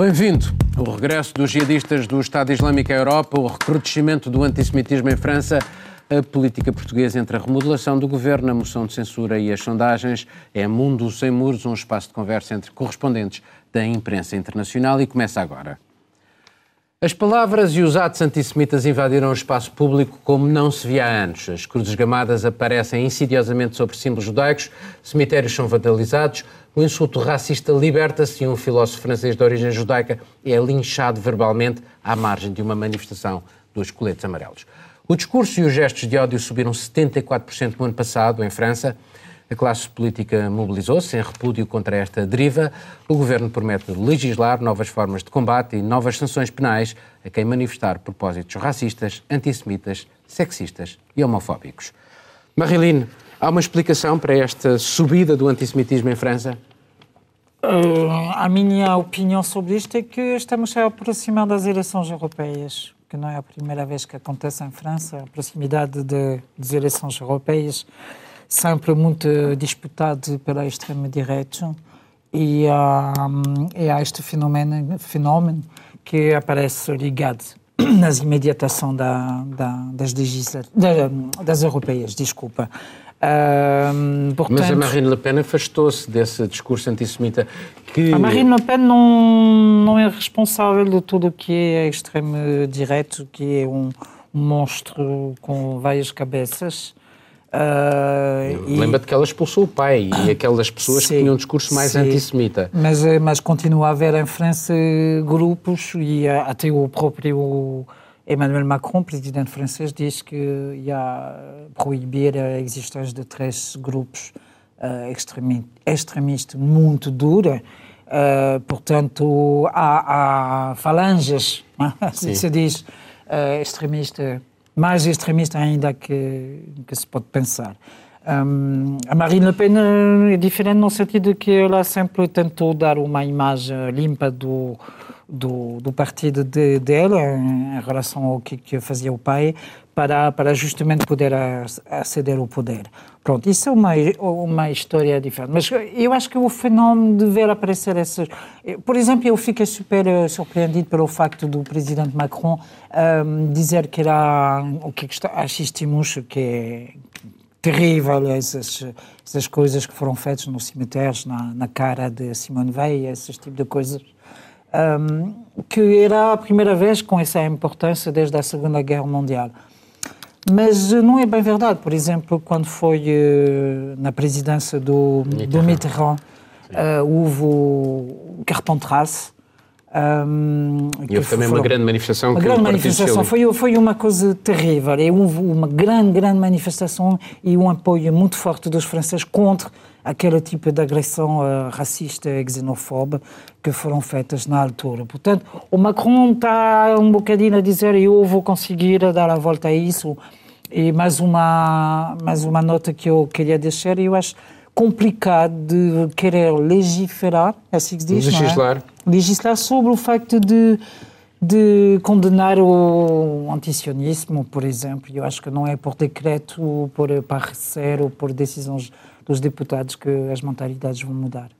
Bem-vindo. O regresso dos jihadistas do Estado Islâmico à Europa, o recrudescimento do antissemitismo em França, a política portuguesa entre a remodelação do governo, a moção de censura e as sondagens. É Mundo Sem Muros, um espaço de conversa entre correspondentes da imprensa internacional e começa agora. As palavras e os atos antissemitas invadiram o espaço público como não se via há anos. As cruzes gamadas aparecem insidiosamente sobre símbolos judaicos, cemitérios são vandalizados, o insulto racista liberta-se e um filósofo francês de origem judaica é linchado verbalmente à margem de uma manifestação dos coletes amarelos. O discurso e os gestos de ódio subiram 74% no ano passado em França. A classe política mobilizou-se em repúdio contra esta deriva. O governo promete legislar novas formas de combate e novas sanções penais a quem manifestar propósitos racistas, antissemitas, sexistas e homofóbicos. Marilyn, há uma explicação para esta subida do antissemitismo em França? Uh, a minha opinião sobre isto é que estamos a aproximar das eleições europeias, que não é a primeira vez que acontece em França, a proximidade de, das eleições europeias sempre muito disputado pela extrema-direita e, um, e há este fenómeno, fenómeno que aparece ligado nas imediatações da, da, das, da, das europeias, desculpa. Um, portanto, Mas a Marine Le Pen afastou-se desse discurso antissemita que... A Marine Le Pen não, não é responsável de tudo o que é extremo-direito, que é um monstro com várias cabeças. Uh, Lembra-te que ela expulsou o pai e aquelas pessoas sim, que tinham um discurso mais sim, antissemita. Mas, eh, mas continua a haver em França grupos e eh, até o próprio Emmanuel Macron, presidente francês, diz que ia proibir a existência de três grupos uh, extremistas muito duros. Uh, portanto, há, há falanges, assim se diz, extremistas mais extremista ainda que, que se pode pensar. Um, a Marine Le Pen é diferente no sentido que ela sempre tentou dar uma imagem limpa do, do, do partido de, dela em relação ao que, que fazia o pai para, para justamente poder aceder ao poder. Pronto, isso é uma, uma história diferente. Mas eu acho que o fenómeno de ver aparecer essas. Por exemplo, eu fiquei super eh, surpreendido pelo facto do presidente Macron um, dizer que era o que assistimos, que é terrível, essas, essas coisas que foram feitas nos cemitérios, na, na cara de Simone Veil, esse tipo de coisas. Um, que era a primeira vez com essa importância desde a Segunda Guerra Mundial. Mas eh, não é bem verdade. Por exemplo, quando foi uh, na presidência do Mitterrand, do Mitterrand uh, houve o Carpentras. Um, e houve também uma grande manifestação. Uma grande manifestação. Foi, foi uma coisa terrível. E houve uma grande, grande manifestação e um apoio muito forte dos franceses contra aquele tipo de agressão uh, racista e xenofóbica que foram feitas na altura. Portanto, o Macron está um bocadinho a dizer eu vou conseguir dar a volta a isso. E mais uma, mais uma nota que eu queria deixar, eu acho complicado de querer legislar, é assim que se diz, Legislar. É? Legislar sobre o facto de, de condenar o antisionismo, por exemplo. Eu acho que não é por decreto, por parecer ou por decisões dos deputados que as mentalidades vão mudar.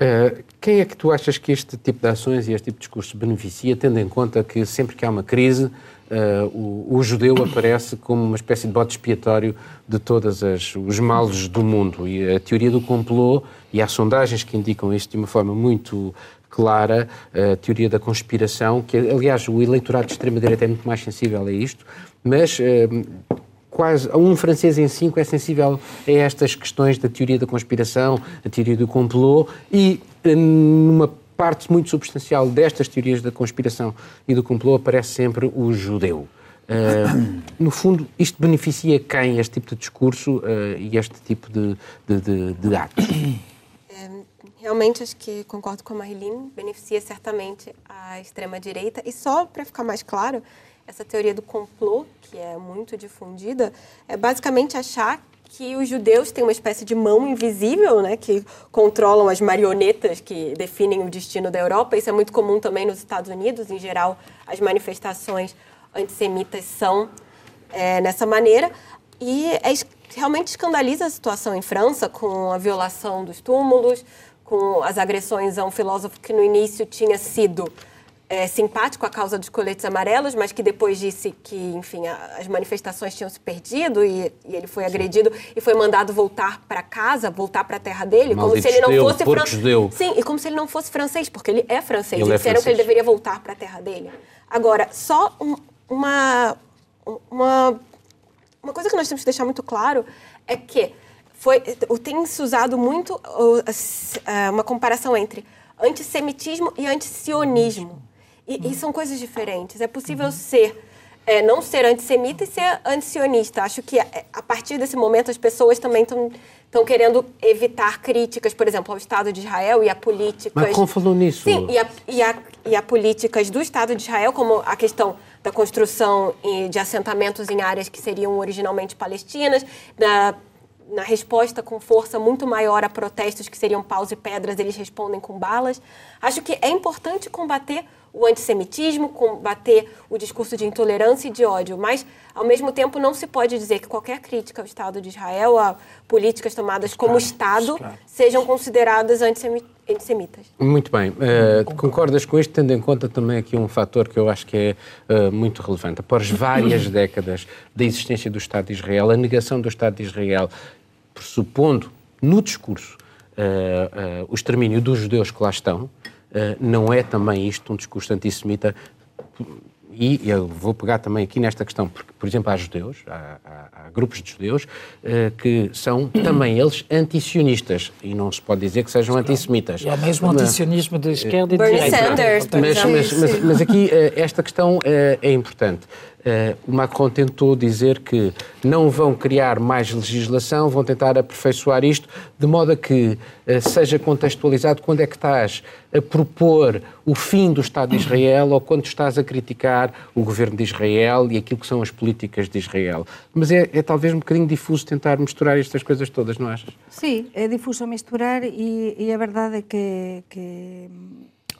Uh, quem é que tu achas que este tipo de ações e este tipo de discurso beneficia, tendo em conta que sempre que há uma crise, uh, o, o, judeu aparece como uma espécie de bote expiatório de todos os males do mundo? E a teoria do complô, e há sondagens que indicam isto de uma forma muito clara, a teoria da conspiração, que aliás o eleitorado de extrema-direita é muito mais sensível a isto, mas uh, quase um francês em cinco é sensível a estas questões da teoria da conspiração, a teoria do complô e eh, numa parte muito substancial destas teorias da conspiração e do complô aparece sempre o judeu. Uh, no fundo, isto beneficia quem, este tipo de discurso uh, e este tipo de, de, de, de atos? É, realmente, acho que concordo com a Marilyn, beneficia certamente a extrema-direita. E só para ficar mais claro, essa teoria do complô, que é muito difundida, é basicamente achar que os judeus têm uma espécie de mão invisível, né, que controlam as marionetas que definem o destino da Europa. Isso é muito comum também nos Estados Unidos. Em geral, as manifestações antissemitas são é, nessa maneira. E é, realmente escandaliza a situação em França, com a violação dos túmulos, com as agressões a um filósofo que no início tinha sido é, simpático à causa dos coletes amarelos, mas que depois disse que, enfim, a, as manifestações tinham se perdido e, e ele foi Sim. agredido e foi mandado voltar para casa, voltar para a terra dele, Maldito como se ele não fosse francês. Sim, e como se ele não fosse francês, porque ele é francês. Ele e é disseram francês. que ele deveria voltar para a terra dele. Agora, só um, uma, uma, uma coisa que nós temos que deixar muito claro é que foi, tem se usado muito uma comparação entre antissemitismo e antisionismo. E, e são coisas diferentes. É possível uhum. ser, é, não ser antissemita e ser antisionista. Acho que é, a partir desse momento as pessoas também estão estão querendo evitar críticas, por exemplo, ao Estado de Israel e a políticas. Macron falou nisso. Sim, e a, e, a, e a políticas do Estado de Israel, como a questão da construção de assentamentos em áreas que seriam originalmente palestinas, da na resposta com força muito maior a protestos que seriam paus e pedras, eles respondem com balas. Acho que é importante combater o antissemitismo, combater o discurso de intolerância e de ódio, mas, ao mesmo tempo, não se pode dizer que qualquer crítica ao Estado de Israel, a políticas tomadas como claro, Estado, claro. sejam consideradas antissemitas. Muito bem. Uh, concordas com isto, tendo em conta também aqui um fator que eu acho que é uh, muito relevante. Após várias décadas da existência do Estado de Israel, a negação do Estado de Israel pressupondo no discurso uh, o extermínio dos judeus que lá estão, não é também isto um discurso antissemita? E eu vou pegar também aqui nesta questão, porque, por exemplo, há judeus, há, há, há grupos de judeus que são também eles antisionistas e não se pode dizer que sejam antissemitas. E há mesmo antisionismo de esquerda e de direita. Sanders, mas, mas, mas, mas, aqui esta questão é importante. Uh, o Macron tentou dizer que não vão criar mais legislação, vão tentar aperfeiçoar isto, de modo a que uh, seja contextualizado quando é que estás a propor o fim do Estado de Israel ou quando estás a criticar o governo de Israel e aquilo que são as políticas de Israel. Mas é, é talvez um bocadinho difuso tentar misturar estas coisas todas, não achas? Sim, é difuso misturar e, e a verdade é que, que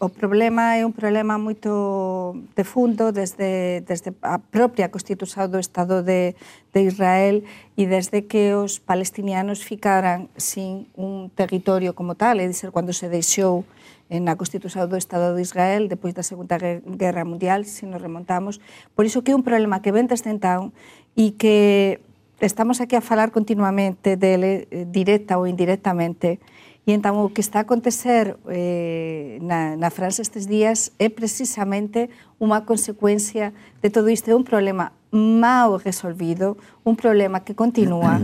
o problema é un problema moito de fundo desde, desde a propia constitución do Estado de, de Israel e desde que os palestinianos ficaran sin un territorio como tal, é dizer, cando se deixou na Constitución do Estado de Israel depois da Segunda Guerra Mundial, se nos remontamos. Por iso que é un problema que vente este entón e que estamos aquí a falar continuamente dele, eh, directa ou indirectamente, E entón o que está a acontecer eh, na, na França estes días é precisamente unha consecuencia de todo isto, é un problema mal resolvido, un problema que continúa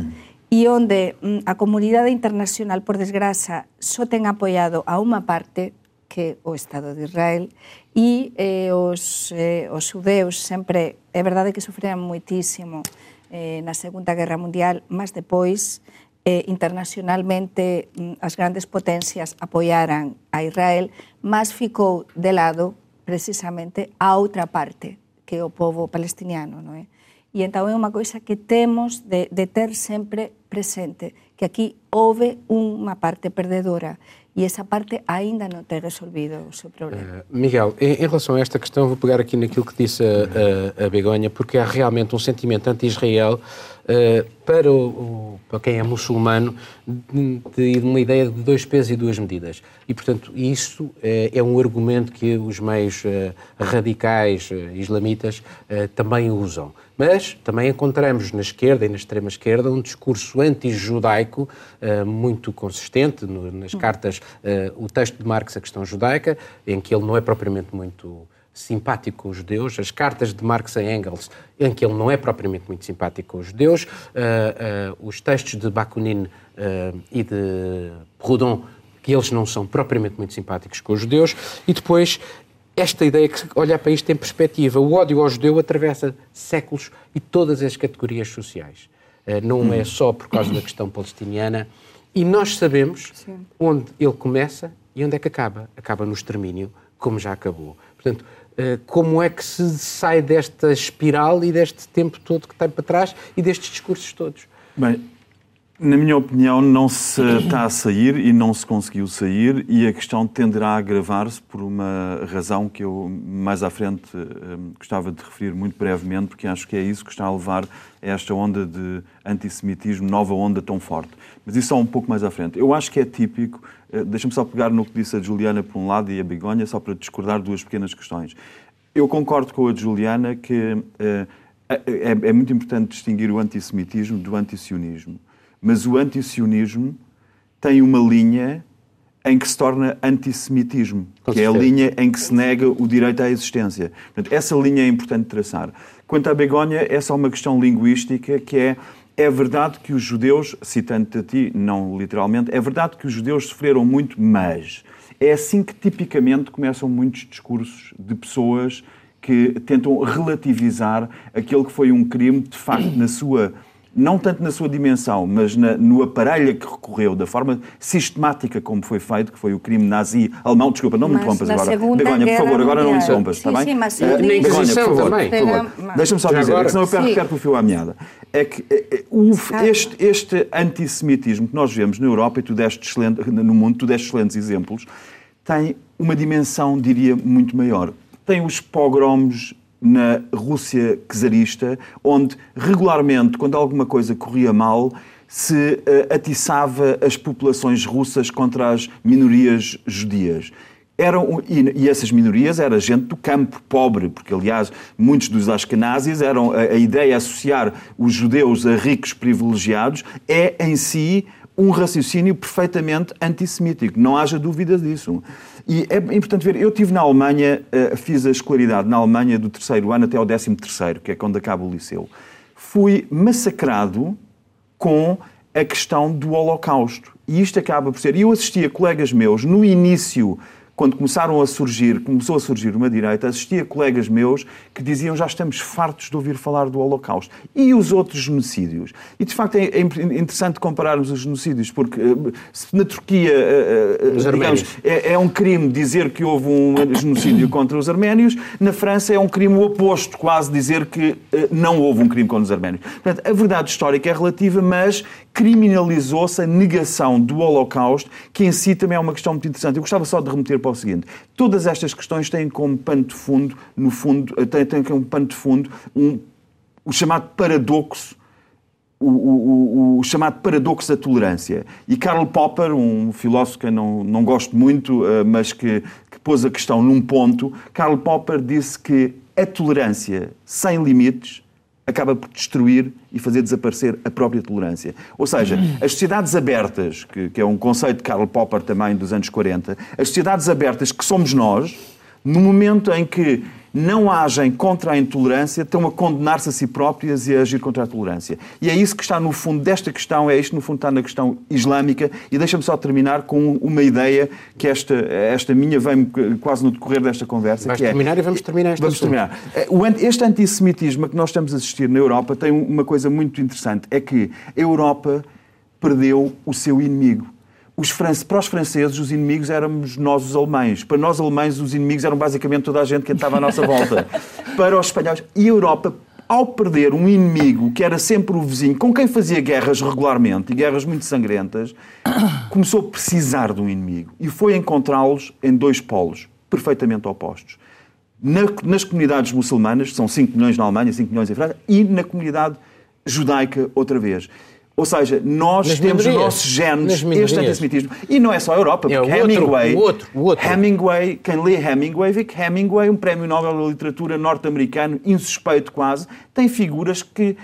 e onde mm, a comunidade internacional, por desgraza, só ten apoiado a unha parte, que o Estado de Israel, e eh, os, eh, os judeus sempre, é verdade que sufriran moitísimo eh, na Segunda Guerra Mundial, mas depois eh, internacionalmente mm, as grandes potencias apoiaran a Israel, mas ficou de lado precisamente a outra parte, que é o povo palestiniano, non é? E entón é unha coisa que temos de, de ter sempre presente, que aquí houve unha parte perdedora e essa parte ainda não tem resolvido o seu problema. Uh, Miguel, em, em, relação a esta questão, vou pegar aqui naquilo que disse a, a, a Begonha, porque há realmente um sentimento anti-Israel uh, para, o, para quem é muçulmano de, de, uma ideia de dois pesos e duas medidas. E, portanto, isso é, é um argumento que os meios radicais islamitas também usam. Mas também encontramos na esquerda e na extrema-esquerda um discurso anti-judaico uh, muito consistente. Nas hum. cartas, uh, o texto de Marx, a questão judaica, em que ele não é propriamente muito simpático com os judeus, as cartas de Marx a Engels, em que ele não é propriamente muito simpático com os judeus, uh, uh, os textos de Bakunin uh, e de Proudhon, que eles não são propriamente muito simpáticos com os judeus, e depois esta ideia que olhar para isto em perspectiva. O ódio ao judeu atravessa séculos e todas as categorias sociais. Eh, não é só por causa da questão palestiniana. E nós sabemos Sim. onde ele começa e onde é que acaba. Acaba no extermínio, como já acabou. Portanto, eh, como é que se sai desta espiral e deste tempo todo que tem para trás e destes discursos todos? Bem, Na minha opinião, não se está a sair e não se conseguiu sair, e a questão tenderá a agravar-se por uma razão que eu mais à frente um, gostava de referir muito brevemente, porque acho que é isso que está a levar a esta onda de antissemitismo, nova onda tão forte. Mas isso só um pouco mais à frente. Eu acho que é típico, uh, deixa-me só pegar no que disse a Juliana por um lado e a Begonha, só para discordar duas pequenas questões. Eu concordo com a Juliana que uh, é, é muito importante distinguir o antissemitismo do antisionismo mas o antisionismo tem uma linha em que se torna antissemitismo, Com que certeza. é a linha em que se nega o direito à existência. Portanto, essa linha é importante traçar. Quanto à Begonha, é só uma questão linguística que é é verdade que os judeus, citando-te a ti, não literalmente, é verdade que os judeus sofreram muito, mas é assim que tipicamente começam muitos discursos de pessoas que tentam relativizar aquele que foi um crime, de facto, na sua não tanto na sua dimensão, mas na, no aparelho a que recorreu, da forma sistemática como foi feito, que foi o crime nazi alemão. Desculpa, não me interrompas agora. Begonha, por favor, agora não me interrompas, está bem? Sim, mas uh, Begonha, por favor, também. Por favor. Deixa-me só dizer, agora... senão eu perco, perco o fio à meada. É que uh, este, este antissemitismo que nós vemos na Europa, e tu deste excelente, no mundo, tu deste excelentes exemplos, tem uma dimensão, diria, muito maior. Tem os pogroms na Rússia czarista, onde regularmente, quando alguma coisa corria mal, se uh, atiçava as populações russas contra as minorias judias. Eram, e, essas minorias era gente do campo pobre, porque, aliás, muitos dos Ashkenazis eram. A, a ideia de associar os judeus a ricos privilegiados é, em si, um raciocínio perfeitamente antissemítico. Não haja dúvida disso. E é importante ver, eu tive na Alemanha, eh, fiz a escolaridade na Alemanha do terceiro ano até ao décimo terceiro, que é quando acaba o liceu. Fui massacrado com a questão do Holocausto. E isto acaba por ser. E eu assistia colegas meus no início quando começaram a surgir, começou a surgir uma direita, assistia colegas meus que diziam já estamos fartos de ouvir falar do Holocausto. E os outros genocídios? E de facto é, é interessante compararmos os genocídios, porque eh, se na Turquia eh, eh, digamos, é, é, um crime dizer que houve um genocídio contra os arménios, na França é um crime oposto, quase dizer que não houve um crime contra os arménios. Portanto, a verdade histórica é relativa, mas criminalizou-se a negação do Holocausto, que em si também é uma questão muito interessante. Eu gostava só de remeter para o seguinte: todas estas questões têm como pano de fundo, no fundo, têm, têm como pano de fundo um, o chamado paradoxo. O, o, o, chamado paradoxo da tolerância. E Karl Popper, um filósofo que eu não, não gosto muito, uh, mas que, que pôs a questão num ponto, Karl Popper disse que a tolerância sem limites acaba por destruir e fazer desaparecer a própria tolerância. Ou seja, as sociedades abertas, que, que, é um conceito de Karl Popper também dos anos 40, as sociedades abertas que somos nós, no momento em que não agem contra a intolerância, estão a condenar-se a si próprias e a agir contra a tolerância. E é isso que está no fundo desta questão, é isto no fundo está na questão islâmica. E deixa-me só terminar com uma ideia que esta, esta minha vem quase no decorrer desta conversa. Vais que é terminar é, e vamos terminar esta Vamos terminar. É, este antissemitismo que nós estamos a assistir na Europa tem uma coisa muito interessante, é que a Europa perdeu o seu inimigo os france... para os franceses, os inimigos éramos nós, os alemães. Para nós, alemães, os inimigos eram basicamente toda a gente que estava à nossa volta. para os espanhóis. E a Europa, ao perder um inimigo que era sempre o vizinho, com quem fazia guerras regularmente, e guerras muito sangrentas, começou a precisar de um inimigo. E foi encontrá-los em dois polos, perfeitamente opostos. Na, nas comunidades muçulmanas, são 5 milhões na Alemanha, 5 milhões em França, e na comunidade judaica outra vez. Ou seja, nós Nas temos minorias. nossos genes este antissemitismo. E não é só a Europa, porque é, o Hemingway, outro, o outro, o outro. Hemingway, quem lê Hemingway, vê que Hemingway, um prémio Nobel da Literatura norte-americano, insuspeito quase, tem figuras que,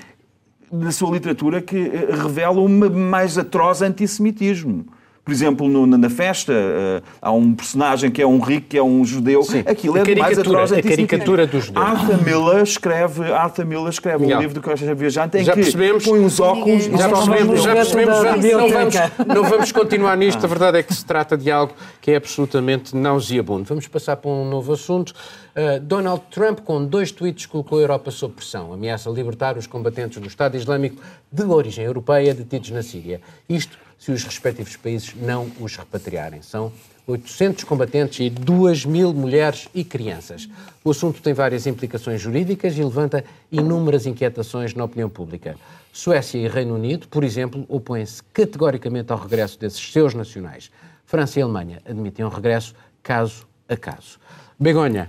na sua literatura que eh, revelam um mais atroz antissemitismo. Por exemplo, no, na festa, uh, há um personagem que é um rico, que é um judeu. Sim. Aquilo é mais atroz A caricatura dos judeus. Arthur Miller escreve, Arthur Miller escreve um livro do Costa Viajante em já que percebemos, põe uns óculos... Já percebemos, já percebemos, não, vamos, não vamos continuar nisto. A verdade é que se trata de algo que é absolutamente nauseabundo. Vamos passar para um novo assunto. Uh, Donald Trump, com dois tweets, colocou a Europa sob pressão. Ameaça libertar os combatentes do Estado Islâmico de origem europeia detidos na Síria. Isto se os respectivos países não os repatriarem. São 800 combatentes e 2 mil mulheres e crianças. O assunto tem várias implicações jurídicas e levanta inúmeras inquietações na opinião pública. Suécia e Reino Unido, por exemplo, opõem-se categoricamente ao regresso desses seus nacionais. França e Alemanha admitem um regresso caso a caso. Begonha,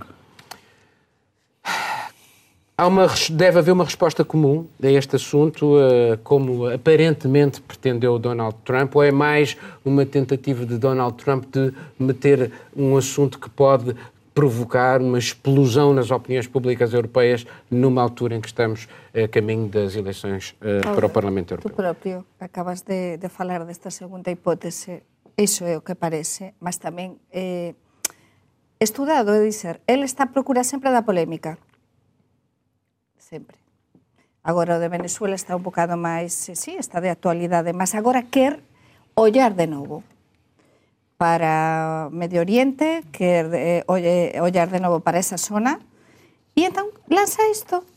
Há uma, deve haver uma resposta comum a este assunto, uh, como aparentemente pretendeu Donald Trump, ou é mais uma tentativa de Donald Trump de meter um assunto que pode provocar uma explosão nas opiniões públicas europeias numa altura em que estamos a caminho das eleições uh, para o Parlamento Europeu? Tu próprio acabas de, de falar desta segunda hipótese, isso é o que parece, mas tamén eh, estudado é dizer, ele está a procura sempre da polémica sempre. Agora o de Venezuela está un bocado máis, eh, sí, está de actualidade, mas agora quer ollar de novo para Medio Oriente, quer eh, ollar de novo para esa zona, e entón lanza isto.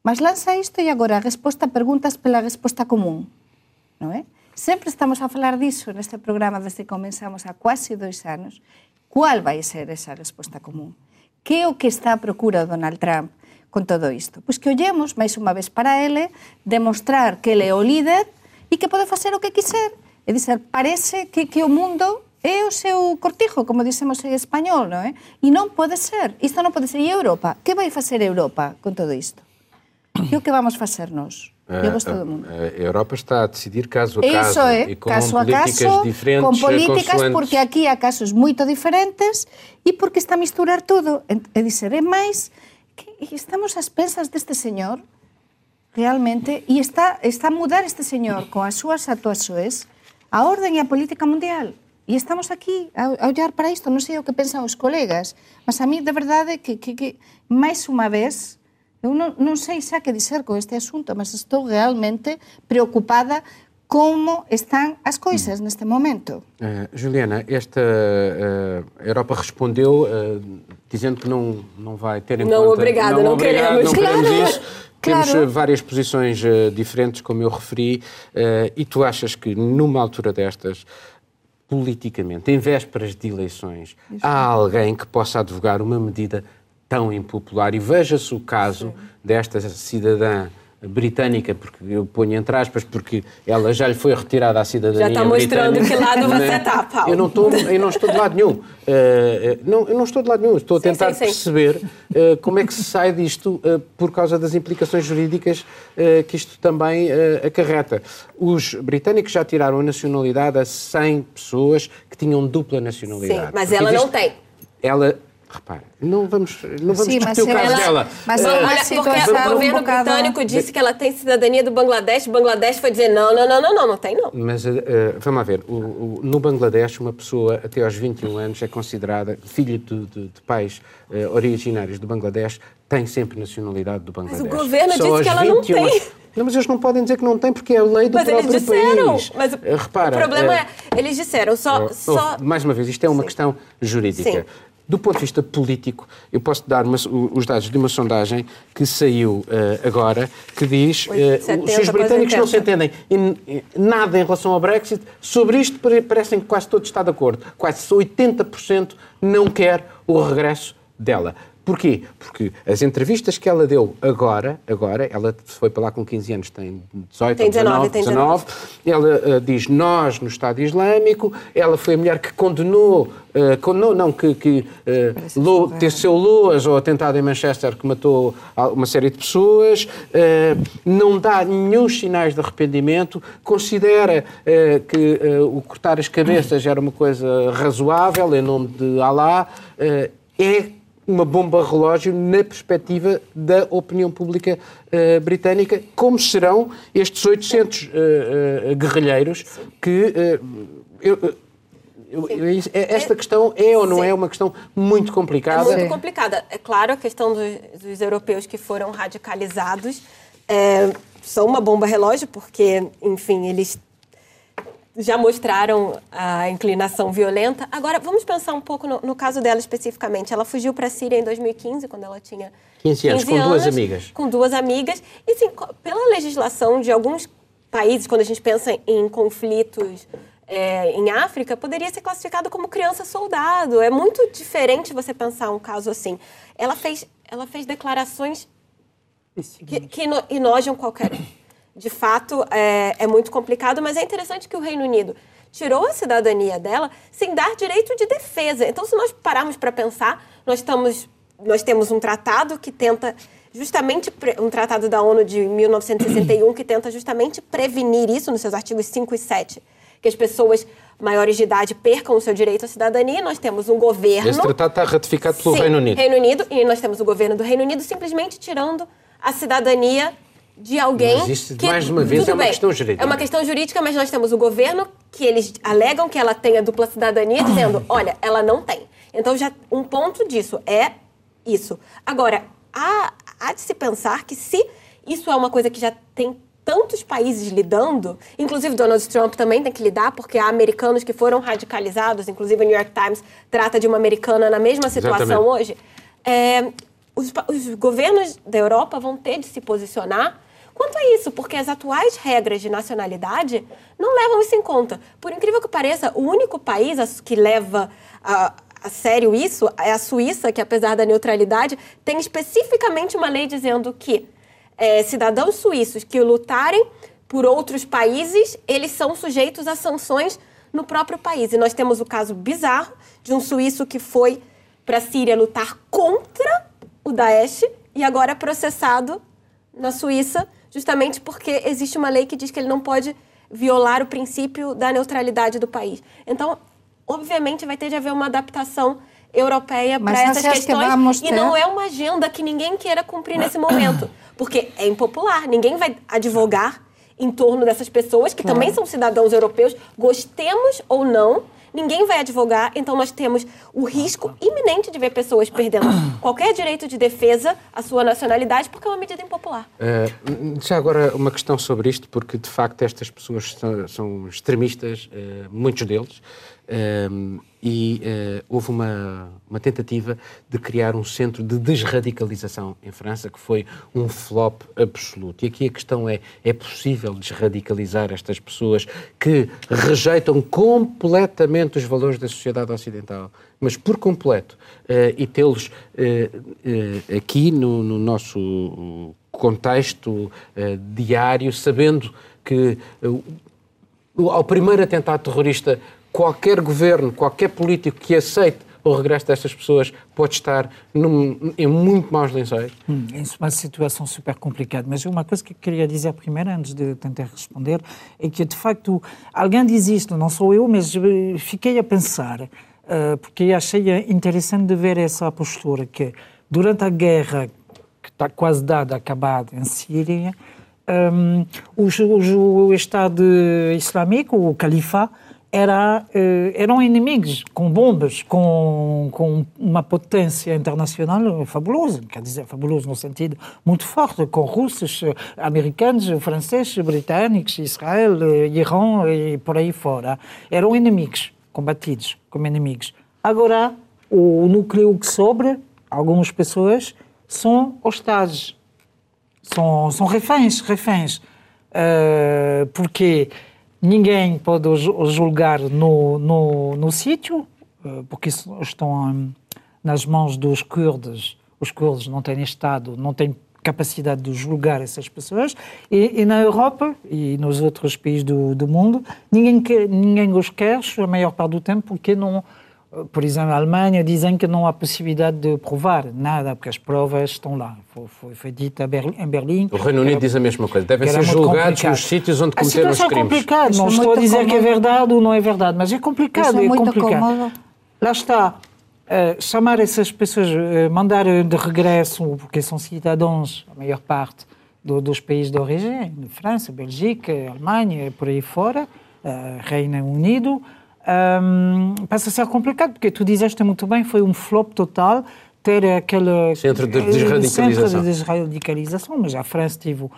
Mas lanza isto e agora a resposta preguntas pela resposta común. Non é? Sempre estamos a falar diso neste programa desde que comenzamos há quase dois anos. Qual vai ser esa resposta común? Que é o que está a procura Donald Trump? con todo isto? Pois que ollemos, máis unha vez para ele, demostrar que ele é o líder e que pode facer o que quiser. E dizer, parece que, que o mundo é o seu cortijo, como dicemos en español, non é? E non pode ser, isto non pode ser. E Europa? Que vai facer Europa con todo isto? Que o que vamos facer nós? Levas eh, do mundo. A Europa está a decidir caso a caso. Isso é, e com caso a caso, diferentes, Com políticas, porque aquí há casos moito diferentes e porque está a misturar todo. É dizer, é máis que estamos ás pensas deste señor realmente e está está a mudar este señor con as súas actuacións a orden e a política mundial. E estamos aquí a, a ollar para isto, non sei o que pensan os colegas, mas a mí de verdade que, que, que máis unha vez eu non, non sei xa que dizer con este asunto, mas estou realmente preocupada como están as coisas neste momento. Uh, Juliana, esta uh, Europa respondeu uh, dizendo que não, não vai ter em não, conta... Obrigado, não, não obrigado, queremos. Não claro. queremos isso. Temos claro. várias posições diferentes, como eu referi, e tu achas que numa altura destas, politicamente, em vésperas de eleições, isso. há alguém que possa advogar uma medida tão impopular? E veja-se o caso Sim. desta cidadã britânica, porque eu ponho entre aspas, porque ela já lhe foi retirada a cidadania Já está mostrando que lado você está, Paulo. Eu não, estou, eu não estou de lado nenhum. Uh, não, eu não estou de lado nenhum. Estou a tentar sim, sim, sim. perceber uh, como é que se sai disto uh, por causa das implicações jurídicas que isto também acarreta. Os britânicos já tiraram a nacionalidade a 100 pessoas que tinham dupla nacionalidade. Sim, mas ela não tem. Ela Repara, não vamos, não vamos Sim, discutir o caso ela, dela. Mas uh, olha, porque o governo um britânico disse que ela tem cidadania do Bangladesh, o Bangladesh foi dizer não, não, não, não, não, não tem não. Mas uh, vamos lá ver, o, o, no Bangladesh uma pessoa até aos 21 anos é considerada filha de, de, de pais uh, originários do Bangladesh, tem sempre nacionalidade do Bangladesh. Mas o governo Só disse que ela não tem. Anos, não, mas eles não podem dizer que não tem, porque é a lei do mas próprio eles disseram, país. Mas o, Repara, o problema é, é, eles disseram, só... Oh, só... mais uma vez, isto é uma Sim. questão jurídica. Sim. Do ponto de vista político, eu posso dar uma, os dados de uma sondagem que saiu uh, agora, que diz uh, se os britânicos não se entendem em, em, nada em relação ao Brexit, sobre isto parecem que quase todos estão de acordo. Quase 80% não quer o regresso dela. Porquê? Porque as entrevistas que ela deu agora, agora, ela foi para lá com 15 anos, tem 18, tem 19, 19, tem 19, ela uh, diz nós no Estado Islâmico, ela foi a mulher que condenou, uh, condenou não, que, que uh, teceu luas ao atentado em Manchester que matou uma série de pessoas, uh, não dá nenhum sinais de arrependimento, considera que o cortar as cabeças era uma coisa razoável em nome de Alá, é uma bomba relógio na perspectiva da opinião pública uh, britânica, como serão estes 800 uh, uh, guerrilheiros que. Eu, eu, esta questão é ou não Sim. é uma questão muito complicada? É muito complicada. É claro, a questão dos, dos europeus que foram radicalizados é, são uma bomba relógio, porque, enfim, eles já mostraram a inclinação violenta. Agora, vamos pensar um pouco no, no caso dela especificamente. Ela fugiu para a Síria em 2015, quando ela tinha 15 anos, 15 com anos, duas amigas. Com duas amigas. E, sim, pela legislação de alguns países, quando a gente pensa em conflitos é, em África, poderia ser classificado como criança soldado. É muito diferente você pensar um caso assim. Ela fez, ela fez declarações que, que inojam qualquer. De fato, é, é muito complicado, mas é interessante que o Reino Unido tirou a cidadania dela sem dar direito de defesa. Então, se nós pararmos para pensar, nós, estamos, nós temos um tratado que tenta justamente um tratado da ONU de 1961 que tenta justamente prevenir isso nos seus artigos 5 e 7, que as pessoas maiores de idade percam o seu direito à cidadania. Nós temos um governo. Esse tratado está ratificado pelo Sim, Reino Unido. Reino Unido, e nós temos o governo do Reino Unido simplesmente tirando a cidadania de alguém. Mas isso, que, mais uma vez, é uma bem, questão jurídica. É uma questão jurídica, mas nós temos o governo que eles alegam que ela tem a dupla cidadania, dizendo: olha, ela não tem. Então, já um ponto disso é isso. Agora, há, há de se pensar que se isso é uma coisa que já tem tantos países lidando, inclusive Donald Trump também tem que lidar, porque há americanos que foram radicalizados, inclusive o New York Times trata de uma americana na mesma situação Exatamente. hoje. É, os, os governos da Europa vão ter de se posicionar quanto a isso, porque as atuais regras de nacionalidade não levam isso em conta. Por incrível que pareça, o único país que leva a, a sério isso é a Suíça, que apesar da neutralidade, tem especificamente uma lei dizendo que é, cidadãos suíços que lutarem por outros países, eles são sujeitos a sanções no próprio país. E nós temos o caso bizarro de um suíço que foi para a Síria lutar contra o Daesh e agora é processado na Suíça, justamente porque existe uma lei que diz que ele não pode violar o princípio da neutralidade do país. Então, obviamente, vai ter de haver uma adaptação europeia para essas questões. que e não é uma agenda que ninguém queira cumprir nesse momento, porque é impopular, ninguém vai advogar em torno dessas pessoas que também são cidadãos europeus, gostemos ou não, ninguém vai advogar, então nós temos o risco iminente de ver pessoas perdendo qualquer direito de defesa à sua nacionalidade porque é uma medida impopular. Uh, já agora uma questão sobre isto, porque de facto estas pessoas são, são extremistas, uh, muitos deles, um, e uh, houve uma, uma, tentativa de criar um centro de desradicalização em França que foi um flop absoluto. E aqui a questão é: é possível desradicalizar estas pessoas que rejeitam completamente os valores da sociedade ocidental, mas por completo, uh, e tê-los uh, aqui no, no, nosso contexto diário, sabendo que ao primeiro atentado terrorista qualquer governo, qualquer político que aceite o regresso destas pessoas pode estar num, em muito maus lençóis. Hum, é uma situação super complicada. Mas uma coisa que eu queria dizer primeiro, antes de tentar responder, é que, de facto, alguém diz isto, não sou eu, mas fiquei a pensar, uh, porque achei interessante de ver essa postura, que durante a guerra que está quase dada, acabada em Síria, um, o, o, o Estado Islâmico, o Califa, era, eh, eram inimigos com bombas, com, com uma potência internacional fabulosa, quer dizer, fabuloso no sentido muito forte, com russos, americanos, franceses, britânicos, Israel, eh, Irã e por aí fora. Eram inimigos, combatidos como inimigos. Agora, o núcleo que sobra, algumas pessoas, são hostagens, são, são reféns, reféns. Uh, porque Ninguém pode julgar no, no, no sítio, eh, porque estão nas mãos dos curdos. Os curdos não têm Estado, não têm capacidade de julgar essas pessoas. E, e na Europa e nos outros países do, do mundo, ninguém, ninguém os quer, a maior parte do tempo, porque não, por exemplo, a Alemanha dizem que não há possibilidade de provar nada, porque as provas estão lá. Foi, foi, foi dito em Berlim. O Reino Unido era, diz a mesma coisa. Devem ser julgados nos sítios onde cometeram os crimes. É complicado. Não estou a dizer que é verdade ou não é verdade, mas é complicado. É, é complicado. Lá está. Uh, chamar essas pessoas, uh, mandar de regresso, porque são cidadãos, a maior parte do, dos países de origem, de França, Bélgica, Alemanha, por aí fora, uh, Reino Unido, um, passa a ser complicado, porque tu dizeste muito bem, foi um flop total ter aquele centro de desradicalização, centro de desradicalização mas a França teve uh,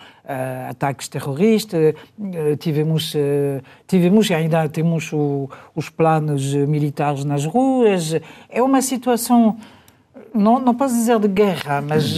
ataques terroristas, uh, tivemos, uh, tivemos ainda temos o, os planos militares nas ruas. É uma situação, não, não posso dizer de guerra, mas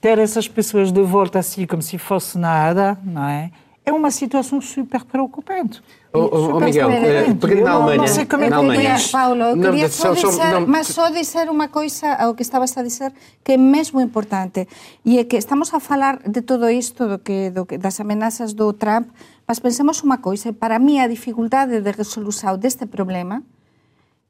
ter essas pessoas de volta assim como se fosse nada, não é? É uma situação super preocupante. Oh, oh, oh Miguel, eh, pegando na Alemanha. Não sei como é que Alemanha. Paulo, eu queria não, só dizer, não, mas só dizer uma coisa ao que estavas a dizer que é mesmo importante e é que estamos a falar de todo isto do que, do que das amenazas do Trump, mas pensemos uma coisa, para mí a dificuldade de resolução deste problema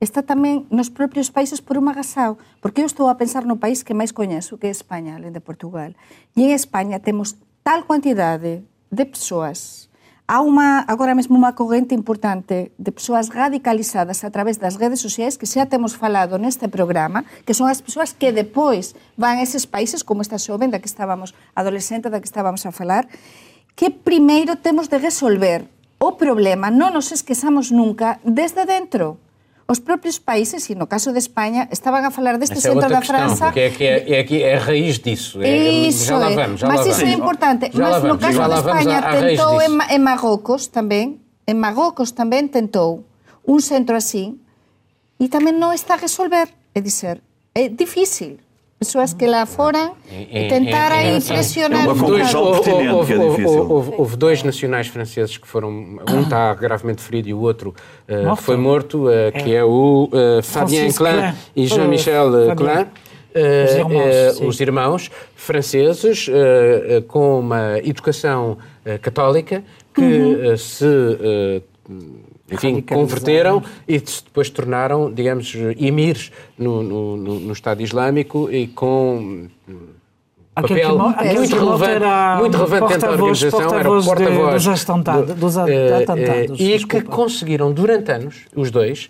está tamén nos propios países por unha razão, porque eu estou a pensar no país que máis coñezo, que é España, além de Portugal. E en España temos tal quantidade de persoas há unha, agora mesmo unha corrente importante de persoas radicalizadas a través das redes sociais que xa temos falado neste programa, que son as persoas que depois van a eses países como esta xoven da que estábamos, adolescente da que estábamos a falar, que primeiro temos de resolver o problema, non nos esquezamos nunca, desde dentro. Os próprios países, e no caso de Espanha, estavam a falar deste Essa centro é da questão, França. É, que é, é, é, é, a raiz disso. É, isso já lá vamos, já Mas lá isso vamos. é importante. Já Mas no caso de Espanha tentou em, em Marrocos também, em Marrocos também tentou um centro assim e também não está a resolver. É dizer, é difícil pessoas que lá foram e tentaram impressionar. É uma conclusão pertinente que é difícil. Houve, houve, dois nacionais franceses que foram. Um está gravemente ferido e o outro uh, foi morto, uh, que é o uh, Fabien Klein e Jean-Michel Klein. Os irmãos, os irmãos franceses com uma educação católica que uhum. se enfim, converteram e depois se tornaram, digamos, emirs no, no, no Estado Islâmico e com papel muito relevante, muito relevante dentro da organização, era o porta-voz dos, atentados, dos atentados. e que conseguiram, durante anos, os dois,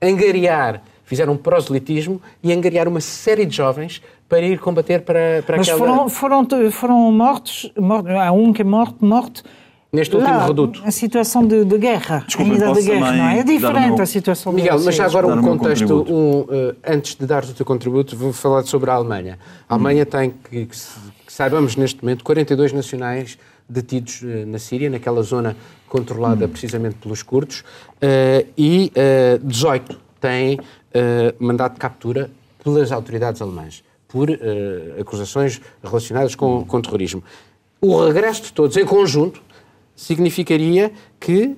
angariar, fizeram proselitismo e angariar uma série de jovens para ir combater para, para Mas aquela... Mas foram, foram, foram mortos, mortos, há um que é morto, morto neste último Lá, reduto. A situação de, de guerra, Desculpa, ainda de guerra, não é? É diferente a situação Miguel, mas já agora um contexto, um, uh, antes de dar o teu contributo, vou falar sobre a Alemanha. A Alemanha hum. tem, que, que, que, saibamos neste momento, 42 nacionais detidos uh, na Síria, naquela zona controlada hum. precisamente pelos curdos, uh, e 18 têm mandato de captura pelas autoridades alemãs, por acusações relacionadas com, com terrorismo. O regresso de todos em conjunto significaria que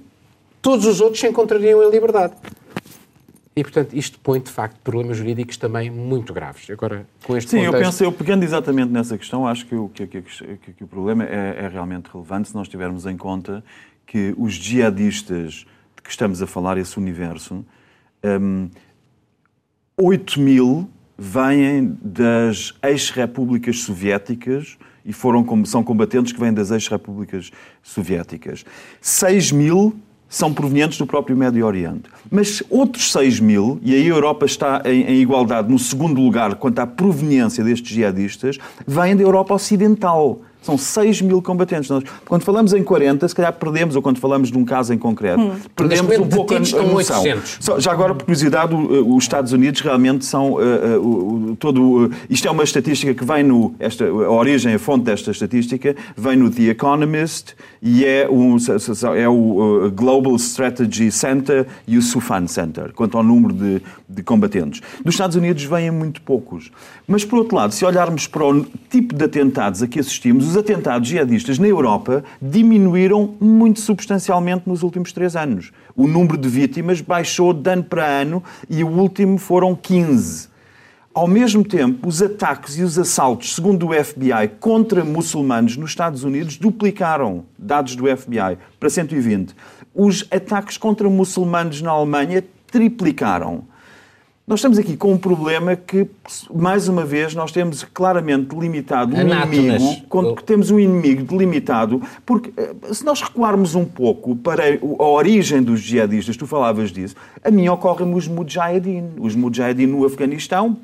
todos os outros se encontrariam em liberdade. E, portanto, isto põe, de facto, problemas jurídicos também muito graves. Agora, com este Sim, contexto... eu penso, eu pegando exatamente nessa questão, acho que o, que, que, que o problema é, é, realmente relevante se nós tivermos em conta que os jihadistas de que estamos a falar, esse universo, um, 8 mil vêm das ex-repúblicas soviéticas e foram, são combatentes que vêm das ex-repúblicas soviéticas. 6 mil são provenientes do próprio Médio Oriente. Mas outros 6 mil, e aí a Europa está em, em, igualdade no segundo lugar quanto à proveniência destes jihadistas, vêm da Europa Ocidental. São 6 mil combatentes. Nós, quando falamos em 40, se calhar perdemos, ou quando falamos de um caso em concreto, hum. perdemos um pouco a, a noção. Só, já agora, por curiosidade, os Estados Unidos realmente são uh, uh, todo. Uh, isto é uma estatística que vem no. Esta, a origem, a fonte desta estatística, vem no The Economist e é, um, é o Global Strategy Center e o Sufan Center, quanto ao número de, de combatentes. Dos Estados Unidos vêm muito poucos. Mas, por outro lado, se olharmos para o tipo de atentados a que assistimos, os atentados jihadistas na Europa diminuíram muito substancialmente nos últimos três anos. O número de vítimas baixou de ano para ano e o último foram 15. Ao mesmo tempo, os ataques e os assaltos, segundo o FBI, contra muçulmanos nos Estados Unidos duplicaram, dados do FBI, para 120. Os ataques contra muçulmanos na Alemanha triplicaram. Nós estamos aqui com um problema que, mais uma vez, nós temos claramente limitado um inimigo, temos um inimigo delimitado, porque eh, se nós recuarmos um pouco para a origem dos jihadistas, tu falavas disso, a mim ocorrem os mujahideen. Os mujahideen no Afeganistão,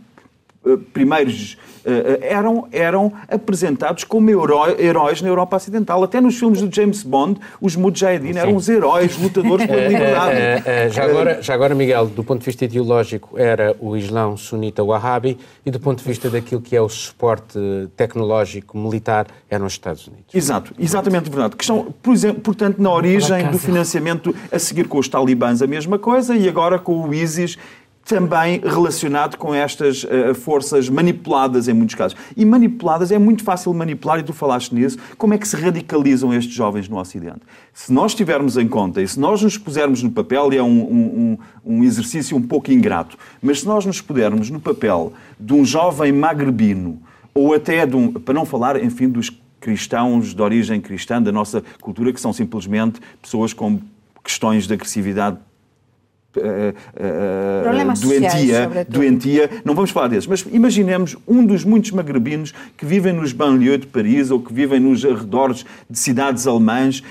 primeiros eh, eram, eram apresentados como heróis na Europa Ocidental. Até nos filmes do James Bond, os Mujahideen eram os heróis, lutadores pela liberdade. já, agora, já agora, Miguel, do ponto de vista ideológico, era o Islão sunita Wahhabi e do ponto de vista daquilo que é o suporte tecnológico militar, eram os Estados Unidos. Exato, exatamente verdade. Que estão, por exemplo, portanto, na origem do financiamento a seguir com os talibãs a mesma coisa e agora com o ISIS também relacionado com estas uh, forças manipuladas em muitos casos. E manipuladas, é muito fácil manipular, e tu falaste nisso, como é que se radicalizam estes jovens no Ocidente. Se nós tivermos em conta, e se nós nos pusermos no papel, e é um, um, um exercício um pouco ingrato, mas se nós nos pudermos no papel de um jovem magrebino, ou até de um, para não falar, enfim, dos cristãos de origem cristã da nossa cultura, que são simplesmente pessoas com questões de agressividade Uh, uh, doentia, sociais, doentia, não vamos falar desses, mas imaginemos um dos muitos magrebinos que vivem nos banlieues de Paris ou que vivem nos arredores de cidades alemãs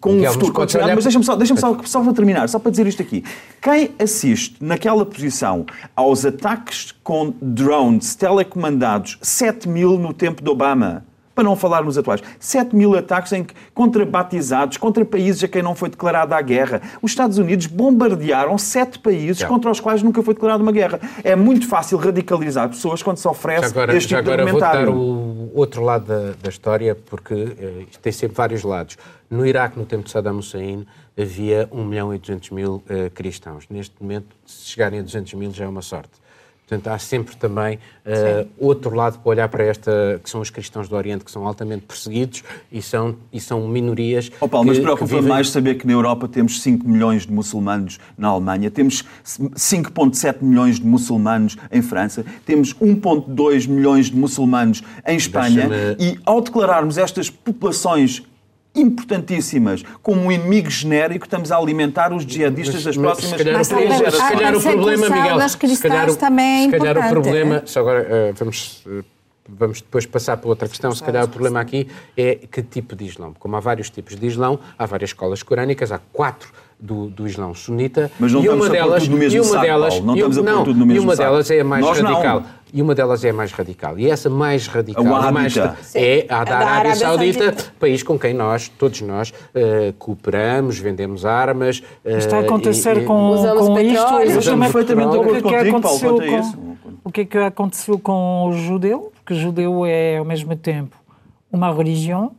com um futuro condicionado. Mas deixa-me só, deixa só, só para terminar, só para dizer isto aqui. Quem assiste naquela posição aos ataques com drones telecomandados 7 mil no tempo de Obama, para não falar nos atuais. 7 mil ataques em, contra batizados, contra países a quem não foi declarada a guerra. Os Estados Unidos bombardearam sete países contra os quais nunca foi declarada uma guerra. É muito fácil radicalizar pessoas quando se oferece agora, este tipo de argumentário. agora vou dar o outro lado da, da história, porque uh, isto tem sempre vários lados. No Iraque, no tempo de Saddam Hussein, havia 1 milhão e 200 mil uh, cristãos. Neste momento, se chegarem a 200 mil, já é uma sorte. Portanto, há sempre também uh, outro lado para olhar para esta, que são os cristãos do Oriente, que são altamente perseguidos e são, e são minorias. Oh, Paulo, que, mas preocupa vivem... mais saber que na Europa temos 5 milhões de muçulmanos na Alemanha, temos 5,7 milhões de muçulmanos em França, temos 1,2 milhões de muçulmanos em Espanha e ao declararmos estas populações importantíssimas como um inimigo genérico, estamos a alimentar os jihadistas das próximas se calhar, três gerações. Se calhar o problema, Miguel, se calhar, também é se calhar o problema, só agora uh, vamos uh, vamos depois passar para outra questão. Se calhar o problema aqui é que tipo de Islão. Como há vários tipos de Islão, há várias escolas corânicas, há quatro do, do Islão sunita. Mas não e uma delas, tudo no mesmo e uma saco, delas, Paulo. Não estamos a pôr tudo no mesmo E uma saco. delas é a mais Nós radical. Não. E uma delas é a mais radical. E essa mais radical a mais, é a da, Arábia, Saudita, Saudita, país com quem nós, todos nós, uh, cooperamos, vendemos armas. Uh, está a acontecer e, com, com isto exatamente perfeitamente o que, que aconteceu com, o que é que aconteceu com o judeu, porque judeu é ao mesmo tempo uma religião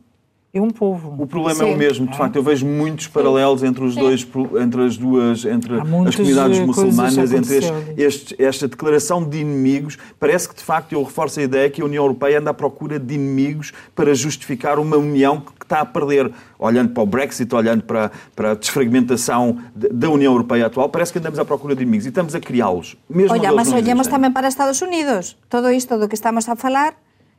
e um povo. O problema Sim. é o mesmo, de facto. Eu vejo muitos paralelos entre os dois, entre as duas, entre as comunidades muçulmanas, entre este, esta declaração de inimigos. Parece que, de facto, eu reforço a ideia que a União Europeia anda à procura de inimigos para justificar uma união que está a perder. Olhando para o Brexit, olhando para, para a desfragmentação da União Europeia atual, parece que andamos à procura de inimigos e estamos a criá-los. Olha, mas olhemos também para Estados Unidos. Todo isto do que estamos a falar,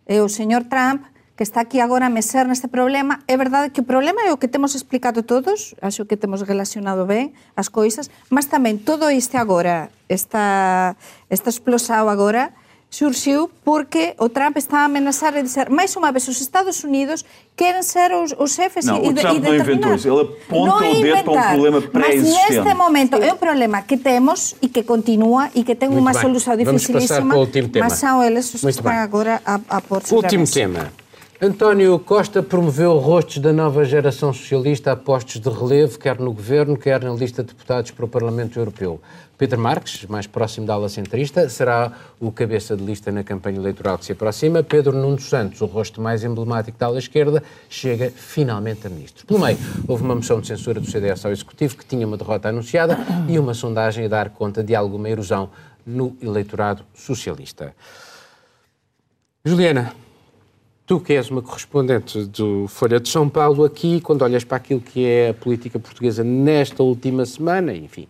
é o señor Trump que está aquí agora a meser neste problema. É verdade que o problema é o que temos explicado todos, acho que temos relacionado ben as coisas, mas tamén todo este agora, esta, esta explosao agora, surxiu porque o Trump está a amenazar e dizer máis unha vez os Estados Unidos queren ser os, os chefes não, e, o Trump e não inventou isso, ele aponta o dedo para um problema pré-existente. Mas neste momento é un problema que temos e que continua e que ten unha solución dificilísima, mas são eles os que están agora a, a pôr sobre Último tema. António Costa promoveu rostos da nova geração socialista a postos de relevo, quer no governo, quer na lista de deputados para o Parlamento Europeu. Pedro Marques, mais próximo da ala centrista, será o cabeça de lista na campanha eleitoral que se aproxima. Pedro Nuno Santos, o rosto mais emblemático da ala esquerda, chega finalmente a ministro. Pelo meio, houve uma moção de censura do CDS ao Executivo que tinha uma derrota anunciada e uma sondagem a dar conta de alguma erosão no eleitorado socialista. Juliana, Tu que és uma correspondente do Folha de São Paulo aqui, quando olhas para aquilo que é a política portuguesa nesta última semana, enfim,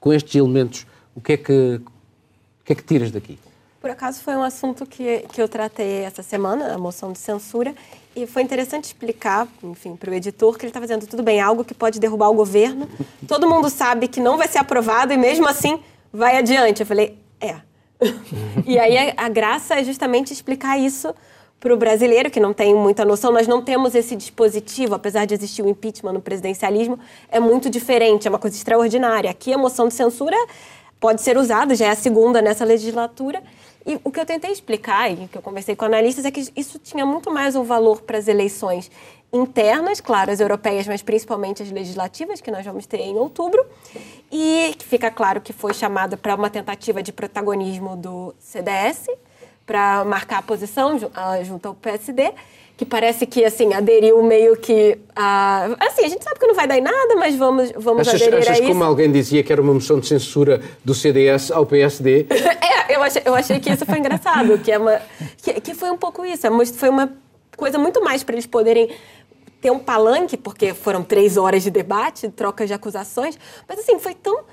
com estes elementos, o que é que, o que, é que tiras daqui? Por acaso foi um assunto que, que eu tratei essa semana, a moção de censura, e foi interessante explicar, enfim, para o editor que ele está fazendo tudo bem, algo que pode derrubar o governo. Todo mundo sabe que não vai ser aprovado e mesmo assim vai adiante. Eu falei, é, e aí a, a, graça é justamente explicar isso para o brasileiro, que não tem muita noção. Nós não temos esse dispositivo, apesar de existir o impeachment no presidencialismo, é muito diferente, é uma coisa extraordinária. Aqui a moção de censura pode ser usada, já é a segunda nessa legislatura. E o que eu tentei explicar, e que eu conversei com analistas, é que isso tinha muito mais um valor para as eleições internas, claro, as europeias, mas principalmente as legislativas, que nós vamos ter em outubro, e fica claro que foi chamada para uma tentativa de protagonismo do CDS, para marcar a posição junto ao PSD que parece que assim aderiu meio que a assim a gente sabe que não vai dar em nada mas vamos vamos achas, aderir achas a isso. como alguém dizia que era uma moção de censura do CDS ao PSD é eu achei, eu achei que isso foi engraçado que é uma que, que foi um pouco isso é foi uma coisa muito mais para eles poderem ter um palanque porque foram três horas de debate troca de acusações mas assim foi tão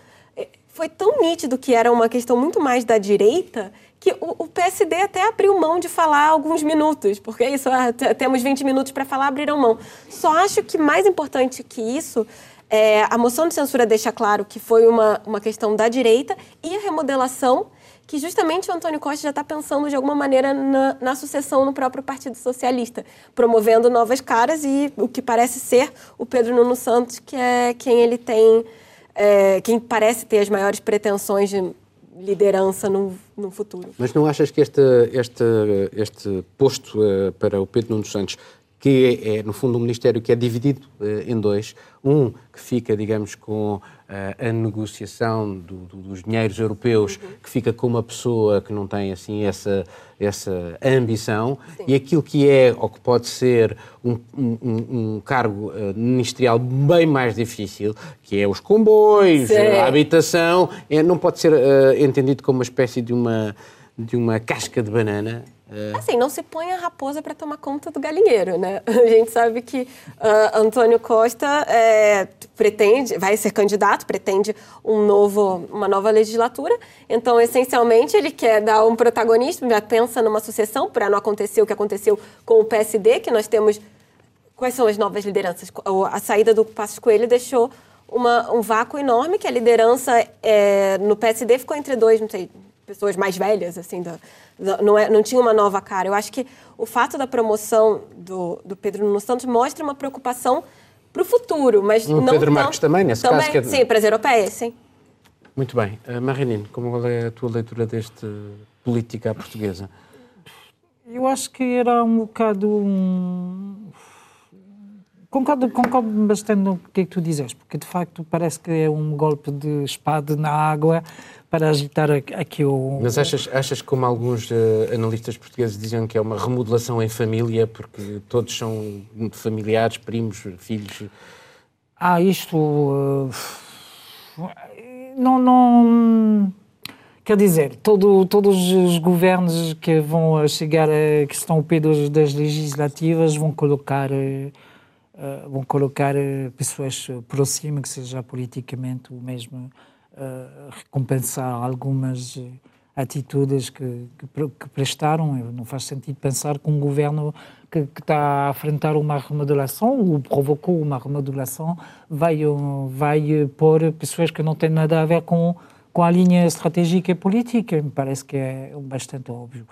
foi tão nítido que era uma questão muito mais da direita que o, o PSD até abriu mão de falar alguns minutos, porque é isso, ah, temos 20 minutos para falar, abriram mão. Só acho que mais importante que isso, é, a moção de censura deixa claro que foi uma, uma questão da direita e a remodelação que justamente o Antônio Costa já está pensando de alguma maneira na, na, sucessão no próprio Partido Socialista, promovendo novas caras e o que parece ser o Pedro Nuno Santos, que é quem ele tem, é, quem parece ter as maiores pretensões de liderança no, no futuro. Mas não achas que este, este, este posto uh, para o Pedro Nuno Santos, que é, é, no fundo um ministério que é dividido uh, em dois, um que fica, digamos, com a negociação do, do, dos dinheiros europeus, uhum. que fica com uma pessoa que não tem assim essa, essa ambição, Sim. e aquilo que é ou que pode ser um, um, um cargo uh, ministerial bem mais difícil, que é os comboios, Sim. a habitação, é, não pode ser uh, entendido como uma espécie de uma, de uma casca de banana é. Assim, não se põe a raposa para tomar conta do galinheiro, né? A gente sabe que uh, Antônio Costa é, pretende, vai ser candidato, pretende um novo, uma nova legislatura. Então, essencialmente, ele quer dar um protagonismo, já pensa numa sucessão para não acontecer o que aconteceu com o PSD, que nós temos. Quais são as novas lideranças? A saída do Passos Coelho deixou uma, um vácuo enorme, que a liderança é, no PSD ficou entre dois, não sei, pessoas mais velhas, assim, da, da, não, é, não tinha uma nova cara. Eu acho que o fato da promoção do, do Pedro Nuno Santos mostra uma preocupação para o futuro, mas o não Pedro tão, Marques também, nesse também, caso. Que é... Sim, para as europeias, sim. Muito bem. Uh, Marinino, como é a tua leitura deste política portuguesa? Eu acho que era um bocado um... Concordo, concordo bastante no que, é que tu dizes, porque de facto parece que é um golpe de espada na água para agitar aqui o. Mas achas, achas como alguns uh, analistas portugueses diziam que é uma remodelação em família, porque todos são familiares, primos, filhos? Ah, isto. Uh, não, não. Quer dizer, todo, todos os governos que vão chegar, a, que estão ao pé das legislativas, vão colocar. Uh, vão colocar pessoas próximas, que seja politicamente o mesmo recompensar algumas eh, atitudes que, que, que, prestaram. Não faz sentido pensar que um governo que, que, está a enfrentar uma remodelação ou provocou uma remodelação vai, vai pôr pessoas que não têm nada a ver com, com a linha estratégica e política. Me parece que é bastante óbvio.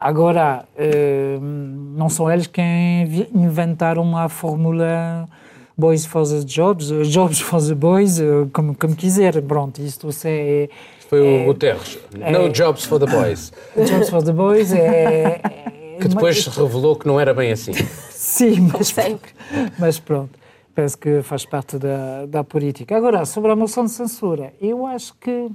Agora, eh, não são eles quem inventaram a fórmula boys for the jobs, uh, jobs for the boys, uh, como, como quiser. Pronto, isto é. Foi é, o Guterres. É, no jobs for the boys. Jobs for the boys é. que depois se revelou que não era bem assim. Sim, mas, mas pronto. Penso que faz parte da, da política. Agora, sobre a moção de censura, eu acho que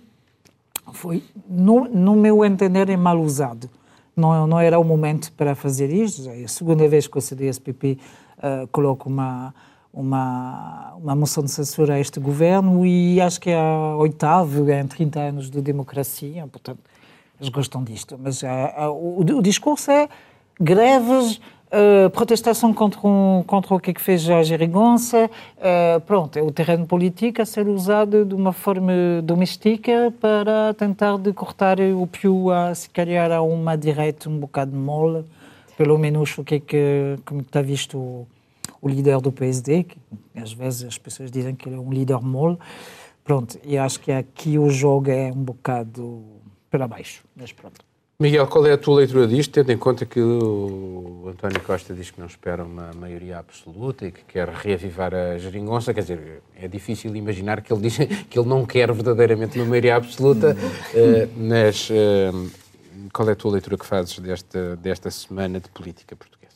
foi, no, no meu entender, é mal usado. Não, não era o momento para fazer isto. É a segunda vez que o CDS-PP uh, coloca uma, uma, uma moção de censura a este governo e acho que é a oitava em 30 anos de democracia, portanto, eles gostam disto. Mas a, ah, o, o, discurso é greves, uh, protestação contra, um, contra o que, é que fez a geringonça, uh, pronto, é o terreno político a ser usado de uma forma doméstica para tentar de cortar o pio a, se calhar, a uma direita um bocado mole, pelo menos o que é que, como está visto o líder do PSD, que às vezes as pessoas dizem que ele é um líder mole. Pronto, e acho que aqui o jogo é um bocado para baixo, mas pronto. Miguel, qual é a tua leitura disto, tendo em conta que o António Costa diz que não espera uma maioria absoluta e que quer reavivar a geringonça? Quer dizer, é difícil imaginar que ele diz que ele não quer verdadeiramente uma maioria absoluta, uh, mas uh, qual é a tua leitura que fazes desta, desta semana de política portuguesa?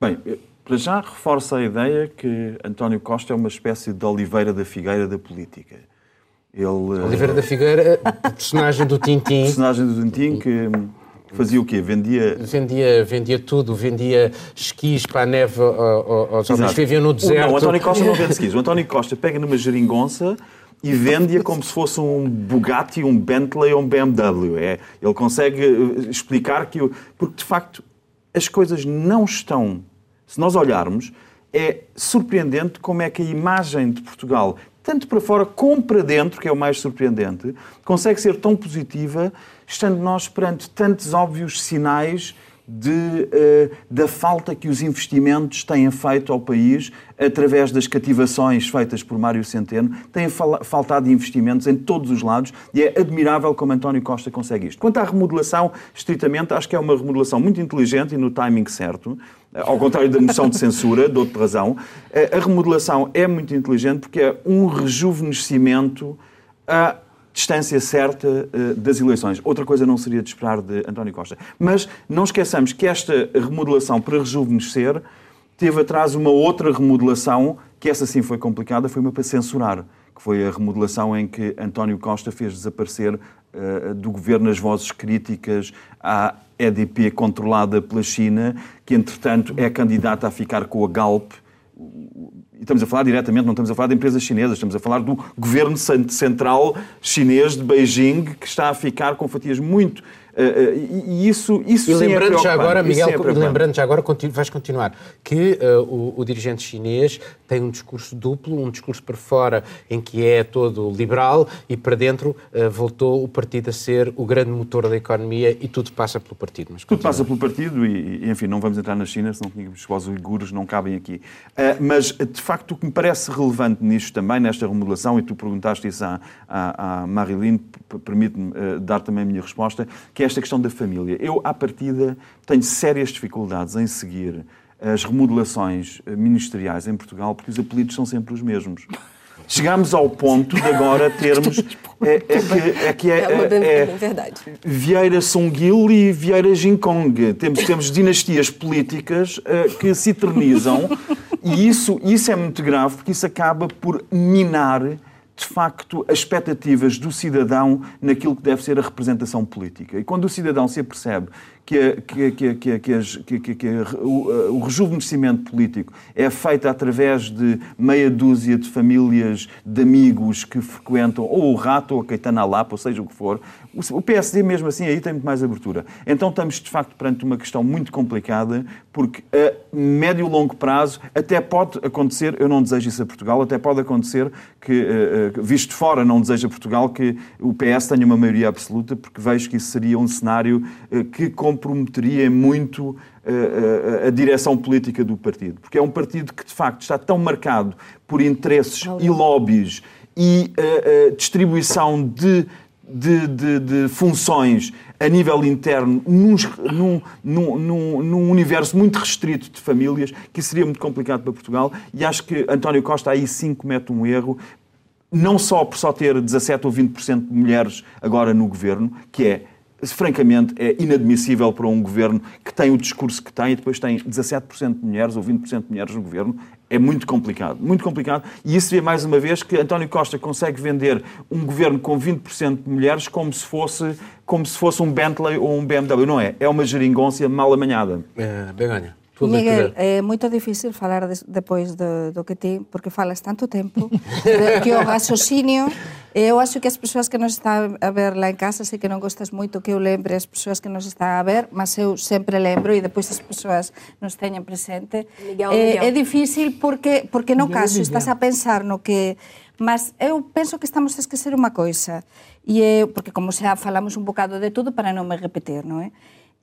Bem, para já reforça a ideia que António Costa é uma espécie de Oliveira da Figueira da política. Ele, Oliveira da Figueira, personagem do Tintim. Personagem do Tintim que, Fazia o quê? Vendia... Vendia, vendia tudo, vendia esquis para a neve aos homens que viviam no deserto. Não, o António Costa não vende esquis. O António Costa pega numa geringonça e vende-a como se fosse um Bugatti, um Bentley ou um BMW. É, ele consegue eh, explicar que... Porque, de facto, as coisas não estão... Se nós olharmos, é surpreendente como é que a imagem de Portugal, tanto para fora como para dentro, que é o mais surpreendente, consegue ser tão positiva, estando nós perante tantos óbvios sinais de, uh, da falta que os investimentos têm feito ao país através das cativações feitas por Mário Centeno. Têm faltado investimentos em todos os lados e é admirável como António Costa consegue isto. Quanto à remodelação, estritamente, acho que é uma remodelação muito inteligente e no timing certo. Ao contrário da moção de censura, dou-te razão. Eh, a remodelação é muito inteligente porque é um rejuvenescimento distância certa uh, das eleições. Outra coisa não seria de esperar de António Costa. Mas não esqueçamos que esta remodelação para rejuvenescer teve atrás uma outra remodelação, que essa sim foi complicada, foi uma para censurar, que foi a remodelação em que António Costa fez desaparecer uh, do governo as vozes críticas à EDP controlada pela China, que entretanto é candidata a ficar com a Galp estamos a falar diretamente, não estamos a falar de empresas chinesas, estamos a falar do governo central chinês de Beijing, que está a ficar com fatias muito e isso, isso e é lembrando é já agora, Miguel, é lembrando já agora, vais continuar, que uh, o, o, dirigente chinês tem um discurso duplo, um discurso para fora em que é todo liberal e para dentro uh, voltou o partido a ser o grande motor da economia e tudo passa pelo partido. Mas tudo passa pelo partido e, enfim, não vamos entrar na China, senão tínhamos os uigures não cabem aqui. mas, de facto, o que me parece relevante nisto também, nesta remodelação, e tu perguntaste isso à, à, à Marilyn, permite-me dar também a minha resposta, que é esta questão da família. Eu, à partida, tenho sérias dificuldades em seguir as remodelações ministeriais em Portugal, porque os apelidos são sempre os mesmos. Chegámos ao ponto de agora termos. É, é que, é, que é, é, é verdade. Vieira Songuil e Vieira Jinkong. Temos, temos dinastias políticas uh, que se eternizam e isso, isso é muito grave porque isso acaba por minar de facto, as expectativas do cidadão naquilo que deve ser a representação política. E quando o cidadão se apercebe que, que, que, que, o, o rejuvenescimento político é feito através de meia dúzia de famílias de amigos que frequentam ou o Rato ou a Caetana Lapa, ou seja o que for, o PSD mesmo assim aí tem muito mais abertura. Então estamos de facto perante uma questão muito complicada, porque a médio e longo prazo até pode acontecer, eu não desejo isso a Portugal, até pode acontecer que, eh, eh, visto fora, não deseja Portugal que o PS tenha uma maioria absoluta, porque vejo que isso seria um cenário eh, que, como comprometeria muito a, eh, a, a, direção política do partido. Porque é um partido que, de facto, está tão marcado por interesses e lobbies e a, eh, eh, distribuição de, de, de, de, funções a nível interno num, num, num, num, universo muito restrito de famílias, que seria muito complicado para Portugal. E acho que António Costa aí sim comete um erro, não só por só ter 17 ou 20% de mulheres agora no governo, que é francamente, é inadmissível para um governo que tem o discurso que tem e depois tem 17% de mulheres ou 20% de mulheres no governo. É muito complicado, muito complicado. E isso vê mais uma vez que António Costa consegue vender um governo com 20% de mulheres como se fosse como se fosse um Bentley ou um BMW. Não é, é uma geringonça mal amanhada. É, bem Tú Miguel, é moito difícil falar des, depois do, do que ti, porque falas tanto tempo, que o gasosinio, eu acho que as persoas que nos están a ver lá en casa, sei que non gostas moito que eu lembre as persoas que nos están a ver, mas eu sempre lembro e depois as persoas nos teñen presente. Miguel, é, Miguel. É difícil porque, porque no caso estás a pensar no que... Mas eu penso que estamos a esquecer unha coisa, e é, porque como xa falamos un bocado de todo para non me repetir, non é?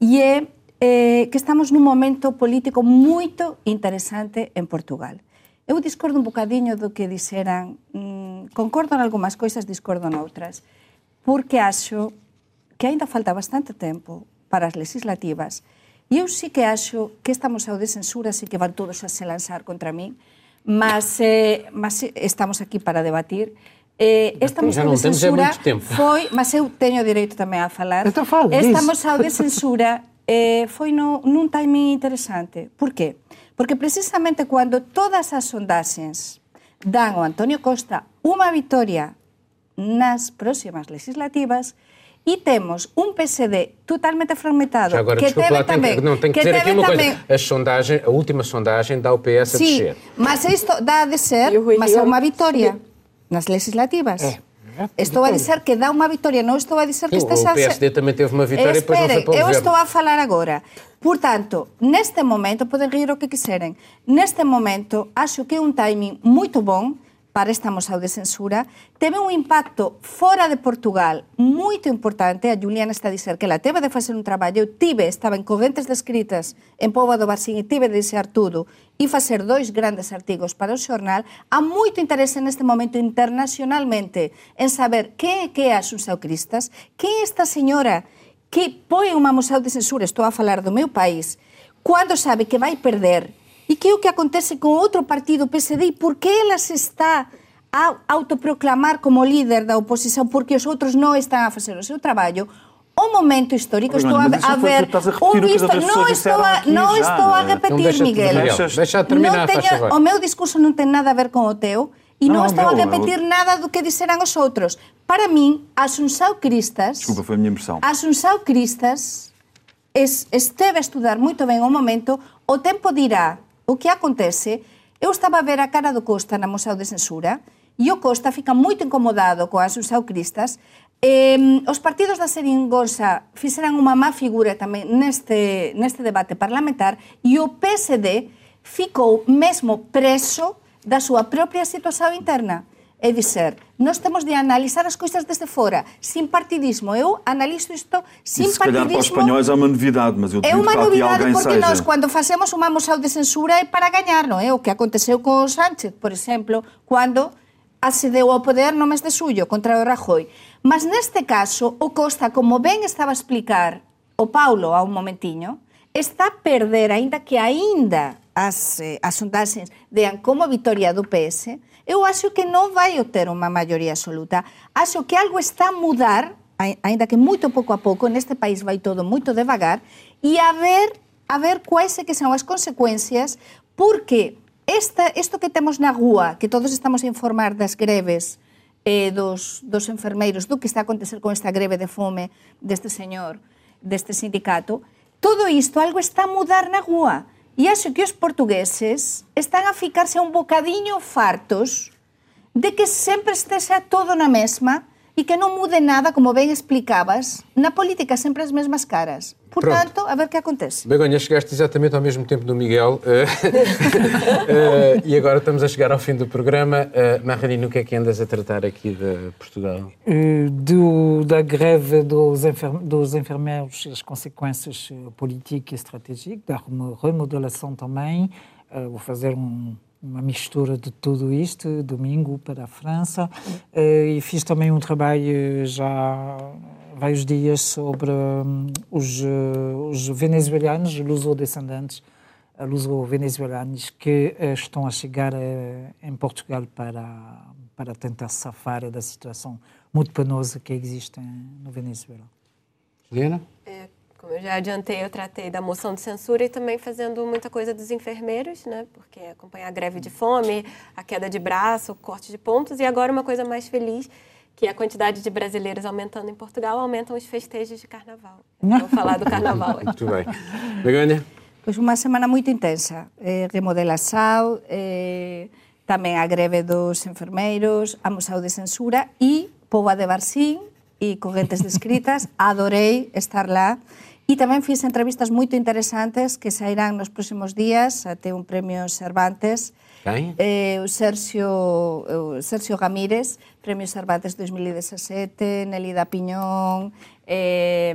E é eh, que estamos nun momento político moito interesante en Portugal. Eu discordo un bocadiño do que dixeran, mm, concordo en algunhas coisas, discordo en outras, porque acho que aínda falta bastante tempo para as legislativas e eu sí que acho que estamos ao de censura, así que van todos a se lanzar contra mí, mas, eh, mas estamos aquí para debatir, Eh, estamos ao de censura foi, mas eu teño direito tamén a falar. Então, estamos ao de censura eh, foi no, nun timing interesante. Por qué? Porque precisamente cando todas as sondaxes dan ao Antonio Costa unha vitoria nas próximas legislativas, e temos um PSD totalmente fragmentado. Já agora, que desculpa teve lá, também, tem que, não, tem que, que dizer aqui uma também, coisa. A, sondagem, a última sondagem dá o PS a Sim, descer. mas isto dá de ser, o Rui mas é uma vitória nas legislativas. É Estou a dizer que dá uma vitória, não estou a dizer que O, o a ser- PSD também teve uma vitória e depois não foi para o eu governo. estou a falar agora. Portanto, neste momento, podem rir o que quiserem, neste momento, acho que é um timing muito bom para esta moción de censura, teve un impacto fora de Portugal moito importante. A Juliana está a dizer que ela teve de facer un traballo, eu tive, estaba en correntes descritas en Póvoa do Barcín e tive de desear tudo e facer dois grandes artigos para o xornal. Há moito interese neste momento internacionalmente en saber que é que é Asunción Cristas, que é esta señora que põe unha moción de censura, estou a falar do meu país, cando sabe que vai perder e que é o que acontece com outro partido, o PSD, e por que ela se está a autoproclamar como líder da oposição porque os outros não estão a fazer o seu trabalho, o momento histórico, estou a, a ver a as visto, não estou a, não já, estou a né? repetir, Então Miguel. Deixas- deixa terminar, não tenho- o meu discurso não tem nada a ver com o teu e Não, não, estou a meu, repetir eu- nada do que disseram os outros. Para mim, Assunção Cristas... Desculpa, foi a minha impressão. Assunção Cristas es- esteve a estudar muito bem o momento, o tempo dirá o que acontece. Eu estava a ver a cara do Costa na moção de censura e o Costa fica muito incomodado com a Assunção Cristas. Eh, os partidos da Seringonça fizeram uma má figura também neste, neste debate parlamentar e o PSD ficou mesmo preso da sua própria situação interna. É dizer, nós temos de analisar as coisas desde fora, sem partidismo. Eu analiso isto sem E se calhar para os partidismo. espanhóis é uma novidade, mas eu É uma novidade porque seja. nós, quando fazemos uma moção de censura, é para ganhar, não é? O que aconteceu com o Sánchez, por exemplo, quando acedeu ao poder no mês de julho contra o Rajoy. Mas neste caso, o Costa, como bem estava a explicar o Paulo há um momentinho, está a perder, ainda que ainda as, eh, as sondagens deem como vitória do PS, eu acho que non vai obter unha maioría absoluta. Acho que algo está a mudar, ainda que moito pouco a pouco, neste país vai todo moito devagar, e a ver a ver quais é que son as consecuencias, porque esta, isto que temos na rúa, que todos estamos a informar das greves eh, dos, dos enfermeiros, do que está a acontecer con esta greve de fome deste señor, deste sindicato, todo isto algo está a mudar na rúa. E acho que os portugueses están a ficarse un bocadiño fartos de que sempre esteja todo na mesma e que non mude nada, como ben explicabas, na política sempre as mesmas caras. Portanto, a ver que acontece. Begonha, chegaste exatamente ao mesmo tempo do Miguel eh, eh, e agora estamos a chegar ao fim do programa. Uh, o que é que andas a tratar aqui de Portugal? Do, da greve dos, enfer, dos enfermeiros, as consequências políticas e estratégicas, da remo- remodelação também. Vou fazer um, uma mistura de tudo isto, domingo para a França. Eh, e fiz também um trabalho já há vários dias sobre hum, os, eh, os venezuelanos, luso-descendentes, eh, luso-venezuelanos que estão a chegar em Portugal para, para tentar safar da situação muito penosa que existe no Venezuela. Juliana? É, como eu já adiantei, eu tratei da moção de censura e também fazendo muita coisa dos enfermeiros, né? Porque acompanhar a greve de fome, a queda de braço, o corte de pontos e agora uma coisa mais feliz, que é a quantidade de brasileiros aumentando em Portugal, aumentam os festejos de carnaval. Vou falar do carnaval aqui. Muito bem. Begonha? Pois unha semana moito intensa. Eh, remodelação, eh, tamén a greve dos enfermeiros, a museu de censura e Poba de Barcín e Correntes de Escritas. Adorei estar lá. E tamén fiz entrevistas moito interesantes que sairán nos próximos días até un premio Cervantes. Quem? Eh, o Sergio, o Sergio Gamires, Premio Cervantes 2017, Nelida Piñón, eh,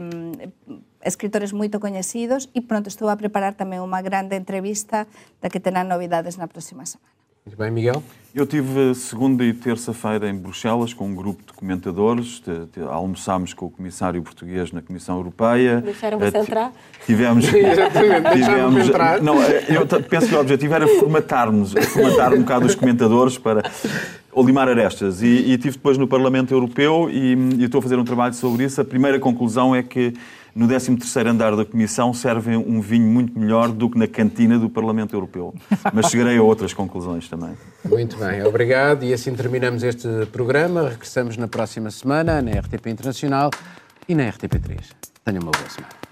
escritores moito coñecidos e pronto estou a preparar tamén unha grande entrevista da que terán novidades na próxima semana. Muito bem, Miguel? Eu tive segunda e terça-feira em Bruxelas com um grupo de comentadores. Te- te- Almoçámos com o comissário português na Comissão Europeia. Deixaram Eh, você ti- entrar? Tivemos. Exatamente, deixaram-me entrar. Não, eh, eu penso que o objetivo era formatar-nos, formatar um bocado os comentadores para. Limar arestas. E, e tive depois no Parlamento Europeu e, e estou a fazer um trabalho sobre isso. A primeira conclusão é que no 13º andar da Comissão servem um vinho muito melhor do que na cantina do Parlamento Europeu. Mas chegarei a outras conclusões também. Muito bem, obrigado. E assim terminamos este programa. Regressamos na próxima semana na RTP Internacional. e na RTP3. Tenha uma boa semana.